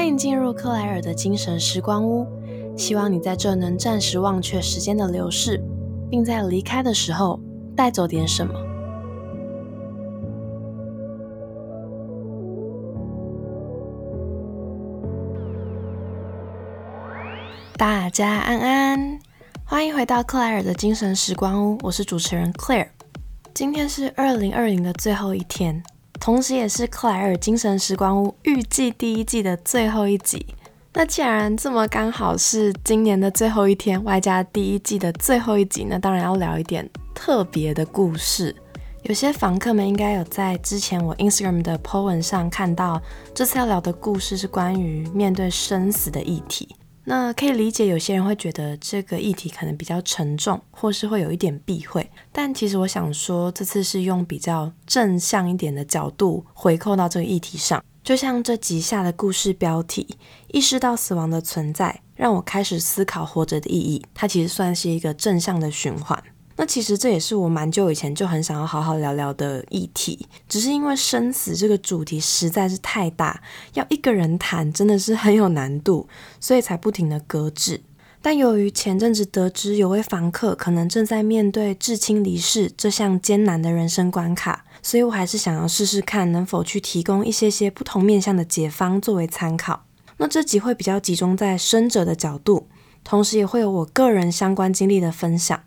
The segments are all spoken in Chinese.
欢迎进入克莱尔的精神时光屋，希望你在这能暂时忘却时间的流逝，并在离开的时候带走点什么。大家安安，欢迎回到克莱尔的精神时光屋，我是主持人 Claire。今天是二零二零的最后一天。同时，也是克莱尔精神时光屋预计第一季的最后一集。那既然这么刚好是今年的最后一天，外加第一季的最后一集，那当然要聊一点特别的故事。有些房客们应该有在之前我 Instagram 的 po 文上看到，这次要聊的故事是关于面对生死的议题。那可以理解，有些人会觉得这个议题可能比较沉重，或是会有一点避讳。但其实我想说，这次是用比较正向一点的角度回扣到这个议题上。就像这集下的故事标题“意识到死亡的存在，让我开始思考活着的意义”，它其实算是一个正向的循环。那其实这也是我蛮久以前就很想要好好聊聊的议题，只是因为生死这个主题实在是太大，要一个人谈真的是很有难度，所以才不停的搁置。但由于前阵子得知有位房客可能正在面对至亲离世这项艰难的人生关卡，所以我还是想要试试看能否去提供一些些不同面向的解方作为参考。那这集会比较集中在生者的角度。同时也会有我个人相关经历的分享，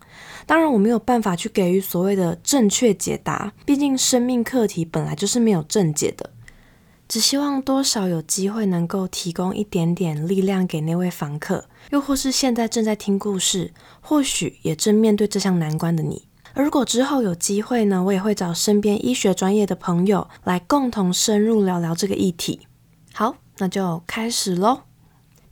当然我没有办法去给予所谓的正确解答，毕竟生命课题本来就是没有正解的。只希望多少有机会能够提供一点点力量给那位房客，又或是现在正在听故事，或许也正面对这项难关的你。而如果之后有机会呢，我也会找身边医学专业的朋友来共同深入聊聊这个议题。好，那就开始喽。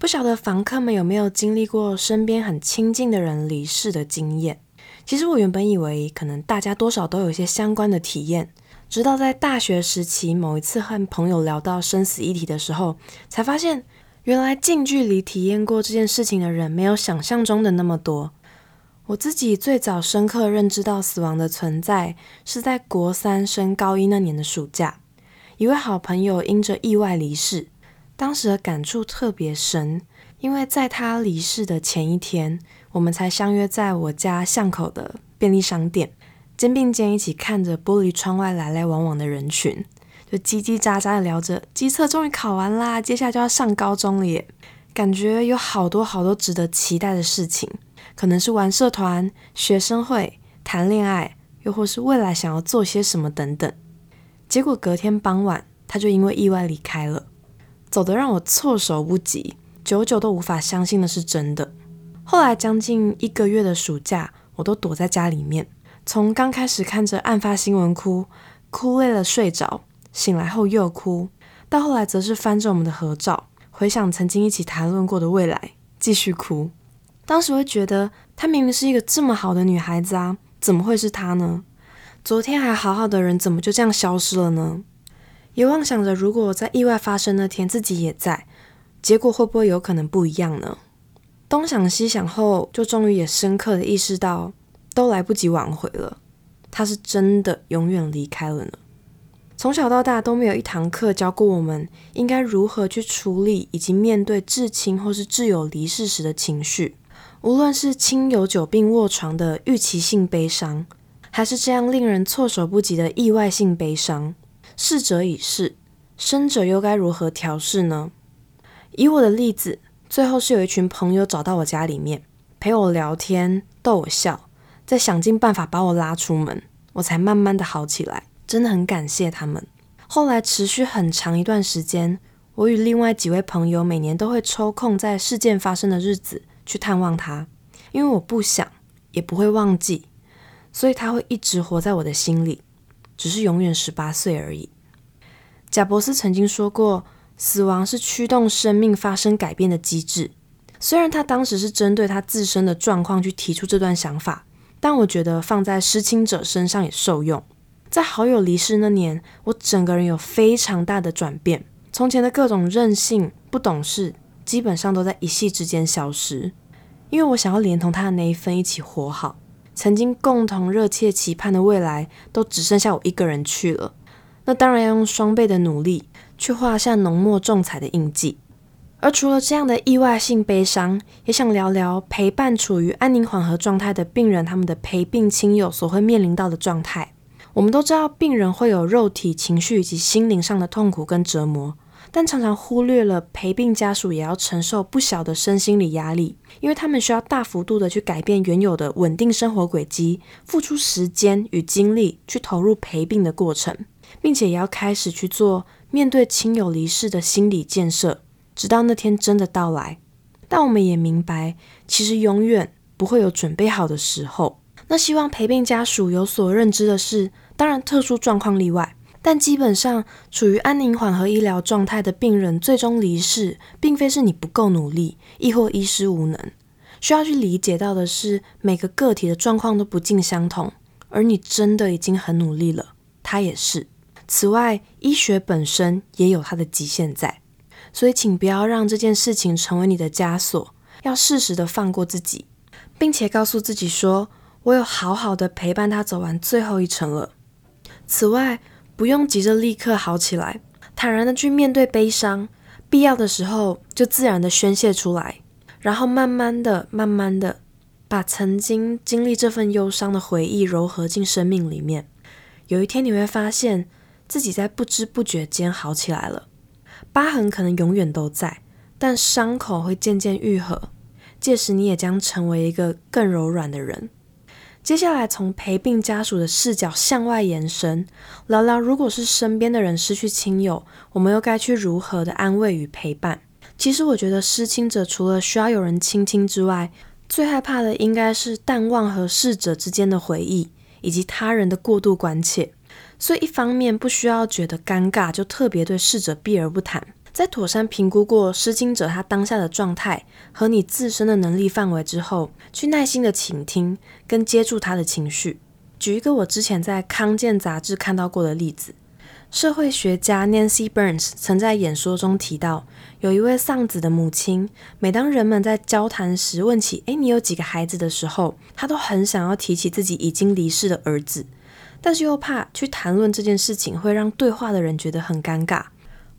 不晓得房客们有没有经历过身边很亲近的人离世的经验？其实我原本以为可能大家多少都有一些相关的体验，直到在大学时期某一次和朋友聊到生死议题的时候，才发现原来近距离体验过这件事情的人没有想象中的那么多。我自己最早深刻认知到死亡的存在，是在国三升高一那年的暑假，一位好朋友因着意外离世。当时的感触特别深，因为在他离世的前一天，我们才相约在我家巷口的便利商店，肩并肩一起看着玻璃窗外来来往往的人群，就叽叽喳喳的聊着，机测终于考完啦，接下来就要上高中了耶，感觉有好多好多值得期待的事情，可能是玩社团、学生会、谈恋爱，又或是未来想要做些什么等等。结果隔天傍晚，他就因为意外离开了。走得让我措手不及，久久都无法相信的是真的。后来将近一个月的暑假，我都躲在家里面，从刚开始看着案发新闻哭，哭累了睡着，醒来后又哭，到后来则是翻着我们的合照，回想曾经一起谈论过的未来，继续哭。当时会觉得，她明明是一个这么好的女孩子啊，怎么会是她呢？昨天还好好的人，怎么就这样消失了呢？也妄想着，如果在意外发生那天自己也在，结果会不会有可能不一样呢？东想西想后，就终于也深刻的意识到，都来不及挽回了。他是真的永远离开了呢。从小到大都没有一堂课教过我们应该如何去处理以及面对至亲或是挚友离世时的情绪，无论是亲友久病卧床的预期性悲伤，还是这样令人措手不及的意外性悲伤。逝者已逝，生者又该如何调试呢？以我的例子，最后是有一群朋友找到我家里面，陪我聊天，逗我笑，再想尽办法把我拉出门，我才慢慢的好起来。真的很感谢他们。后来持续很长一段时间，我与另外几位朋友每年都会抽空在事件发生的日子去探望他，因为我不想，也不会忘记，所以他会一直活在我的心里。只是永远十八岁而已。贾伯斯曾经说过，死亡是驱动生命发生改变的机制。虽然他当时是针对他自身的状况去提出这段想法，但我觉得放在失亲者身上也受用。在好友离世那年，我整个人有非常大的转变，从前的各种任性、不懂事，基本上都在一夕之间消失。因为我想要连同他的那一份一起活好。曾经共同热切期盼的未来，都只剩下我一个人去了。那当然要用双倍的努力去画下浓墨重彩的印记。而除了这样的意外性悲伤，也想聊聊陪伴处于安宁缓和状态的病人，他们的陪病亲友所会面临到的状态。我们都知道，病人会有肉体、情绪以及心灵上的痛苦跟折磨，但常常忽略了陪病家属也要承受不小的身心理压力，因为他们需要大幅度的去改变原有的稳定生活轨迹，付出时间与精力去投入陪病的过程，并且也要开始去做面对亲友离世的心理建设。直到那天真的到来，但我们也明白，其实永远不会有准备好的时候。那希望陪病家属有所认知的是，当然特殊状况例外，但基本上处于安宁缓和医疗状态的病人最终离世，并非是你不够努力，亦或医师无能。需要去理解到的是，每个个体的状况都不尽相同，而你真的已经很努力了，他也是。此外，医学本身也有它的极限在。所以，请不要让这件事情成为你的枷锁，要适时的放过自己，并且告诉自己说：“我有好好的陪伴他走完最后一程了。”此外，不用急着立刻好起来，坦然的去面对悲伤，必要的时候就自然的宣泄出来，然后慢慢的、慢慢的把曾经经历这份忧伤的回忆糅合进生命里面。有一天，你会发现自己在不知不觉间好起来了。疤痕可能永远都在，但伤口会渐渐愈合。届时，你也将成为一个更柔软的人。接下来，从陪病家属的视角向外延伸，聊聊如果是身边的人失去亲友，我们又该去如何的安慰与陪伴？其实，我觉得失亲者除了需要有人倾听之外，最害怕的应该是淡忘和逝者之间的回忆，以及他人的过度关切。所以，一方面不需要觉得尴尬，就特别对逝者避而不谈。在妥善评估过失亲者他当下的状态和你自身的能力范围之后，去耐心的倾听跟接住他的情绪。举一个我之前在康健杂志看到过的例子，社会学家 Nancy Burns 曾在演说中提到，有一位丧子的母亲，每当人们在交谈时问起“诶，你有几个孩子”的时候，她都很想要提起自己已经离世的儿子。但是又怕去谈论这件事情会让对话的人觉得很尴尬，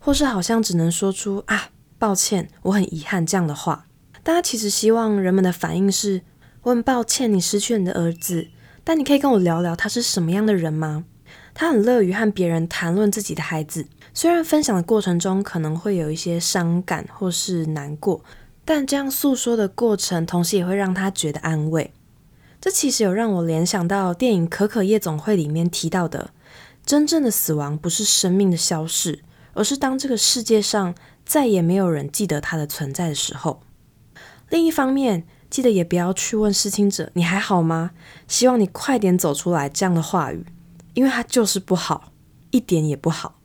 或是好像只能说出啊，抱歉，我很遗憾这样的话。大家其实希望人们的反应是，我很抱歉你失去了你的儿子，但你可以跟我聊聊他是什么样的人吗？他很乐于和别人谈论自己的孩子，虽然分享的过程中可能会有一些伤感或是难过，但这样诉说的过程，同时也会让他觉得安慰。这其实有让我联想到电影《可可夜总会》里面提到的，真正的死亡不是生命的消逝，而是当这个世界上再也没有人记得他的存在的时候。另一方面，记得也不要去问失亲者“你还好吗？希望你快点走出来”这样的话语，因为它就是不好，一点也不好。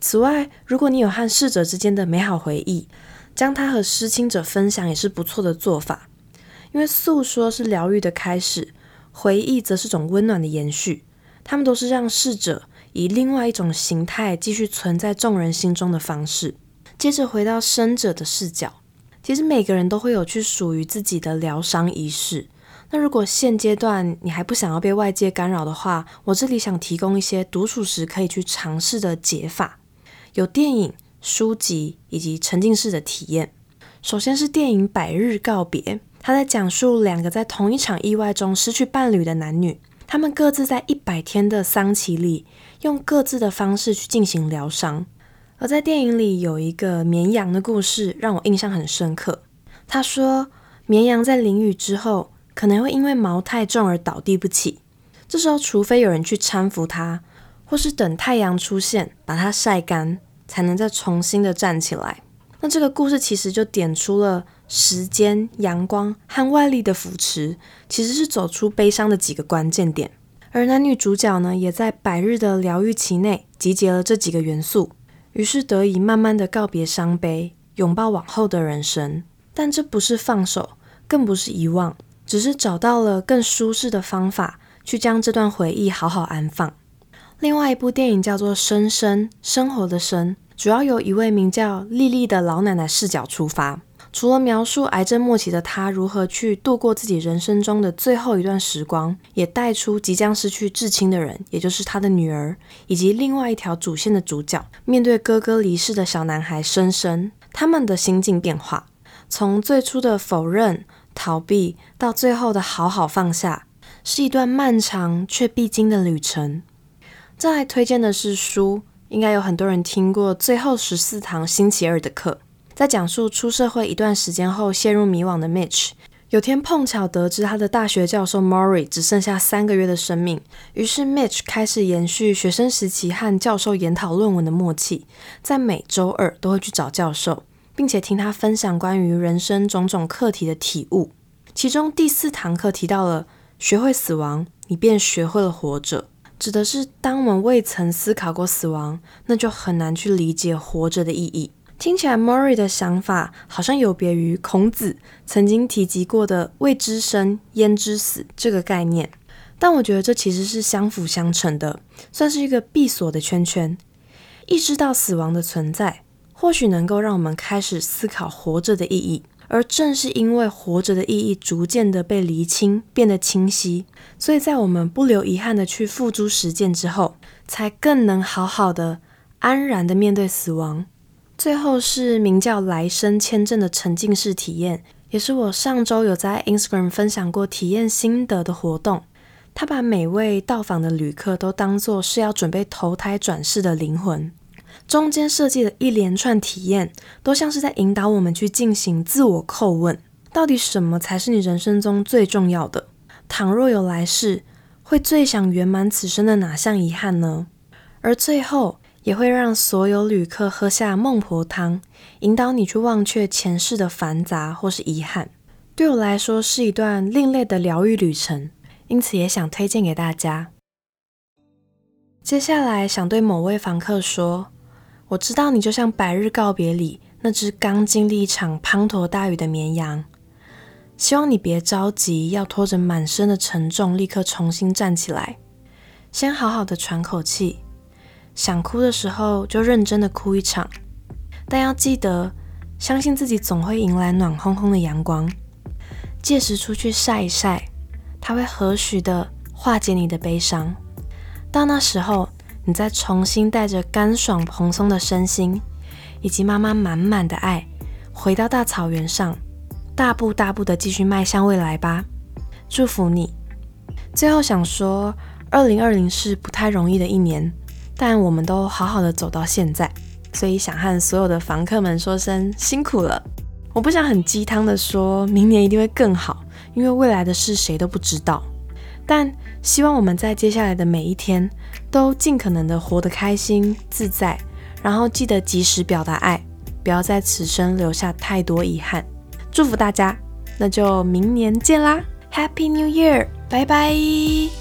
此外，如果你有和逝者之间的美好回忆，将它和失亲者分享也是不错的做法。因为诉说是疗愈的开始，回忆则是种温暖的延续。他们都是让逝者以另外一种形态继续存在众人心中的方式。接着回到生者的视角，其实每个人都会有去属于自己的疗伤仪式。那如果现阶段你还不想要被外界干扰的话，我这里想提供一些独处时可以去尝试的解法，有电影、书籍以及沉浸式的体验。首先是电影《百日告别》。他在讲述两个在同一场意外中失去伴侣的男女，他们各自在一百天的丧期里，用各自的方式去进行疗伤。而在电影里有一个绵羊的故事，让我印象很深刻。他说，绵羊在淋雨之后，可能会因为毛太重而倒地不起，这时候除非有人去搀扶它，或是等太阳出现把它晒干，才能再重新的站起来。那这个故事其实就点出了。时间、阳光和外力的扶持，其实是走出悲伤的几个关键点。而男女主角呢，也在百日的疗愈期内集结了这几个元素，于是得以慢慢的告别伤悲，拥抱往后的人生。但这不是放手，更不是遗忘，只是找到了更舒适的方法，去将这段回忆好好安放。另外一部电影叫做《生生生活的生》，主要由一位名叫丽丽的老奶奶视角出发。除了描述癌症末期的他如何去度过自己人生中的最后一段时光，也带出即将失去至亲的人，也就是他的女儿，以及另外一条主线的主角面对哥哥离世的小男孩深深，他们的心境变化，从最初的否认、逃避，到最后的好好放下，是一段漫长却必经的旅程。再推荐的是书，应该有很多人听过《最后十四堂星期二》的课，在讲述出社会一段时间后陷入迷惘的 Mitch。有天碰巧得知他的大学教授 Mori 只剩下三个月的生命，于是 Mitch 开始延续学生时期和教授研讨论文的默契，在每周二都会去找教授，并且听他分享关于人生种种课题的体悟。其中第四堂课提到了学会死亡，你便学会了活着，指的是当我们未曾思考过死亡，那就很难去理解活着的意义。听起来，Mori 的想法好像有别于孔子曾经提及过的“未知生，焉知死”这个概念，但我觉得这其实是相辅相成的，算是一个闭锁的圈圈。意识到死亡的存在，或许能够让我们开始思考活着的意义，而正是因为活着的意义逐渐的被厘清，变得清晰，所以在我们不留遗憾的去付诸实践之后，才更能好好的、安然的面对死亡。最后是名叫“来生签证”的沉浸式体验，也是我上周有在 Instagram 分享过体验心得的活动。他把每位到访的旅客都当作是要准备投胎转世的灵魂，中间设计的一连串体验，都像是在引导我们去进行自我叩问：到底什么才是你人生中最重要的？倘若有来世，会最想圆满此生的哪项遗憾呢？而最后。也会让所有旅客喝下孟婆汤，引导你去忘却前世的繁杂或是遗憾。对我来说是一段另类的疗愈旅程，因此也想推荐给大家。接下来想对某位房客说：我知道你就像《百日告别》里那只刚经历一场滂沱大雨的绵羊，希望你别着急，要拖着满身的沉重立刻重新站起来，先好好的喘口气。想哭的时候就认真的哭一场，但要记得相信自己总会迎来暖烘烘的阳光。届时出去晒一晒，它会何许的化解你的悲伤。到那时候，你再重新带着干爽蓬松的身心，以及妈妈满满的爱，回到大草原上，大步大步的继续迈向未来吧。祝福你。最后想说，二零二零是不太容易的一年。但我们都好好的走到现在，所以想和所有的房客们说声辛苦了。我不想很鸡汤的说明年一定会更好，因为未来的事谁都不知道。但希望我们在接下来的每一天都尽可能的活得开心自在，然后记得及时表达爱，不要在此生留下太多遗憾。祝福大家，那就明年见啦，Happy New Year，拜拜。